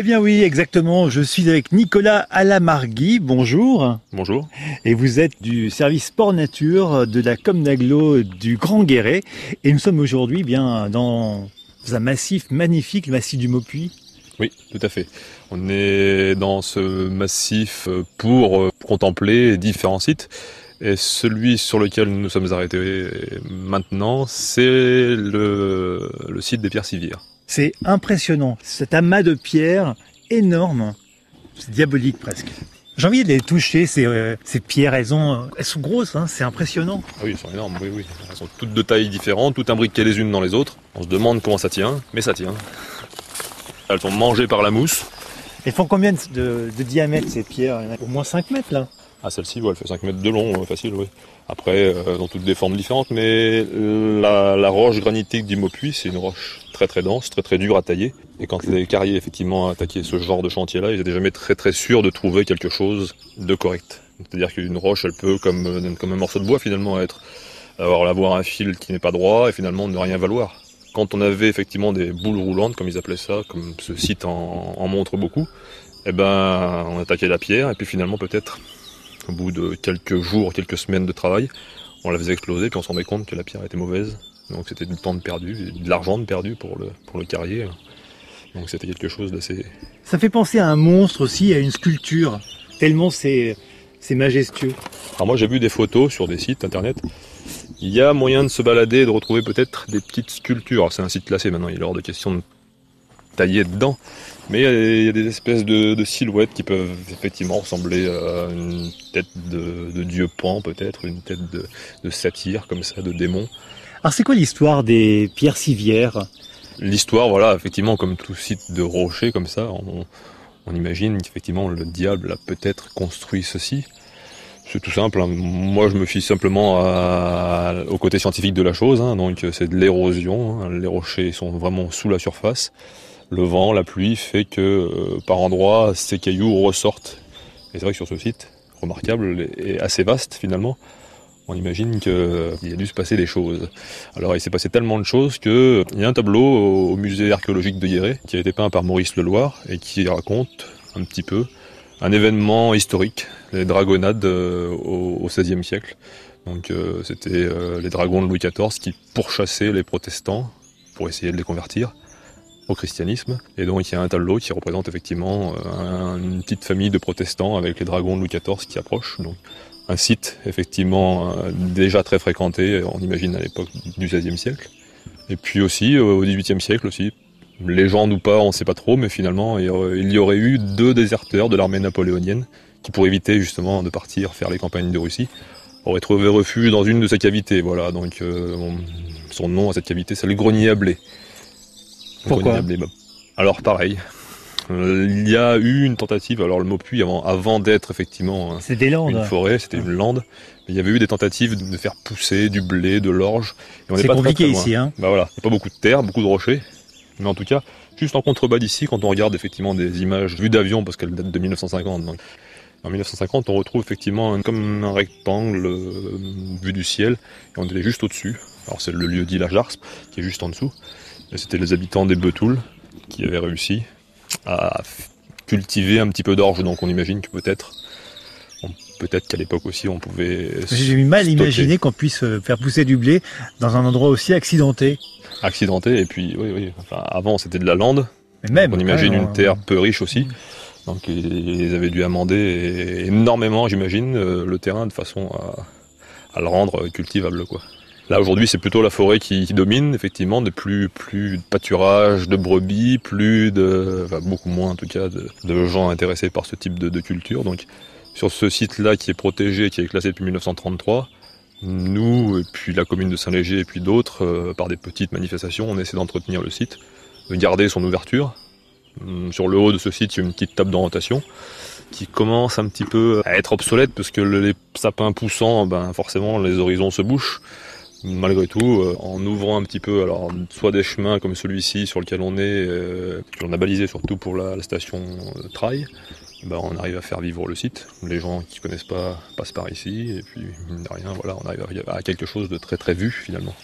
Eh bien oui, exactement. Je suis avec Nicolas Alamargui. Bonjour. Bonjour. Et vous êtes du service sport nature de la Comnaglo du Grand Guéret. Et nous sommes aujourd'hui bien dans un massif magnifique, le massif du Maupuy. Oui, tout à fait. On est dans ce massif pour contempler différents sites. Et celui sur lequel nous nous sommes arrêtés maintenant, c'est le, le site des pierres civières. C'est impressionnant. Cet amas de pierres énorme. C'est diabolique presque. J'ai envie de les toucher, ces, euh, ces pierres. Elles, ont, elles sont grosses, hein, c'est impressionnant. Ah oui, elles sont énormes, oui, oui. Elles sont toutes de tailles différentes, toutes imbriquées les unes dans les autres. On se demande comment ça tient, mais ça tient. Elles sont mangées par la mousse. Elles font combien de, de diamètre ces pierres? Au moins 5 mètres là ah, celle-ci, elle fait 5 mètres de long, facile, oui. Après, euh, dans toutes des formes différentes, mais la, roche granitique du Maupuy, c'est une roche très très dense, très très dure à tailler. Et quand les carriers effectivement attaquaient ce genre de chantier-là, ils étaient jamais très très sûrs de trouver quelque chose de correct. C'est-à-dire qu'une roche, elle peut, comme, comme un morceau de bois finalement, être avoir avoir un fil qui n'est pas droit et finalement ne rien valoir. Quand on avait effectivement des boules roulantes, comme ils appelaient ça, comme ce site en, en montre beaucoup, eh ben on attaquait la pierre et puis finalement peut-être au bout de quelques jours, quelques semaines de travail, on la faisait exploser, puis on se rendait compte que la pierre était mauvaise. Donc c'était du temps de perdu, de l'argent de perdu pour le, pour le carrier. Donc c'était quelque chose d'assez... Ça fait penser à un monstre aussi, à une sculpture, tellement c'est, c'est majestueux. Alors moi j'ai vu des photos sur des sites internet. Il y a moyen de se balader et de retrouver peut-être des petites sculptures. C'est un site classé maintenant, il est hors de question de tailler dedans. Mais il y a des espèces de, silhouettes qui peuvent effectivement ressembler à une tête de, dieu pan peut-être, une tête de, de satyre comme ça, de démon. Alors c'est quoi l'histoire des pierres civières? L'histoire, voilà, effectivement, comme tout site de rocher comme ça, on, imagine qu'effectivement le diable a peut-être construit ceci. C'est tout simple. Hein. Moi, je me fie simplement au côté scientifique de la chose. Hein. Donc, c'est de l'érosion. Hein. Les rochers sont vraiment sous la surface le vent, la pluie fait que euh, par endroits ces cailloux ressortent. Et c'est vrai que sur ce site, remarquable et assez vaste finalement, on imagine qu'il y a dû se passer des choses. Alors il s'est passé tellement de choses qu'il y a un tableau au musée archéologique de Guéret qui a été peint par Maurice Leloir et qui raconte un petit peu un événement historique, les dragonnades euh, au XVIe siècle. Donc euh, c'était les dragons de Louis XIV qui pourchassaient les protestants pour essayer de les convertir au christianisme. Et donc il y a un tableau qui représente effectivement euh, une petite famille de protestants avec les dragons de Louis XIV qui approchent. Donc un site effectivement euh, déjà très fréquenté, on imagine à l'époque du XVIe siècle. Et puis aussi euh, au XVIIIe siècle aussi, légende ou pas, on ne sait pas trop, mais finalement il y aurait eu deux déserteurs de l'armée napoléonienne qui pour éviter justement de partir faire les campagnes de Russie auraient trouvé refuge dans une de ces cavités. Voilà, donc son nom à cette cavité, c'est le grenier à blé. Pourquoi Alors pareil, euh, il y a eu une tentative, alors le Maupuy avant, avant d'être effectivement des landes. une forêt, c'était une lande, il y avait eu des tentatives de faire pousser du blé, de l'orge. C'est compliqué ici. Hein. Bah voilà, il n'y a pas beaucoup de terre, beaucoup de rochers, mais en tout cas, juste en contrebas d'ici, quand on regarde effectivement des images vues d'avion, parce qu'elles datent de 1950, donc en 1950, on retrouve effectivement comme un rectangle euh, vu du ciel, et on est juste au-dessus. Alors c'est le lieu dit la Jarspe, qui est juste en dessous. C'était les habitants des Betouls qui avaient réussi à cultiver un petit peu d'orge, donc on imagine que peut-être peut-être qu'à l'époque aussi on pouvait. J'ai mal à imaginer qu'on puisse euh, faire pousser du blé dans un endroit aussi accidenté. Accidenté, et puis oui, oui. Enfin, avant c'était de la lande. Mais même. On imagine une terre peu riche aussi. Donc ils avaient dû amender énormément, j'imagine, euh, le terrain de façon à, le rendre cultivable. Là aujourd'hui c'est plutôt la forêt qui, domine effectivement, de plus plus de pâturage, de brebis, plus de beaucoup moins en tout cas de, gens intéressés par ce type de, de culture. Donc sur ce site-là qui est protégé, qui est classé depuis 1933, nous et puis la commune de Saint-Léger et puis d'autres, euh, par des petites manifestations, on essaie d'entretenir le site, de garder son ouverture. Hum, sur le haut de ce site, il y a une petite table d'orientation qui commence un petit peu à être obsolète parce que les sapins poussant, ben forcément les horizons se bouchent malgré tout, euh, en ouvrant un petit peu, alors soit des chemins comme celui-ci sur lequel on est, euh, qu'on a balisé surtout pour la, station de trail, ben, on arrive à faire vivre le site. Les gens qui connaissent pas passent par ici, et puis mine rien, on arrive à quelque chose de très très vu finalement.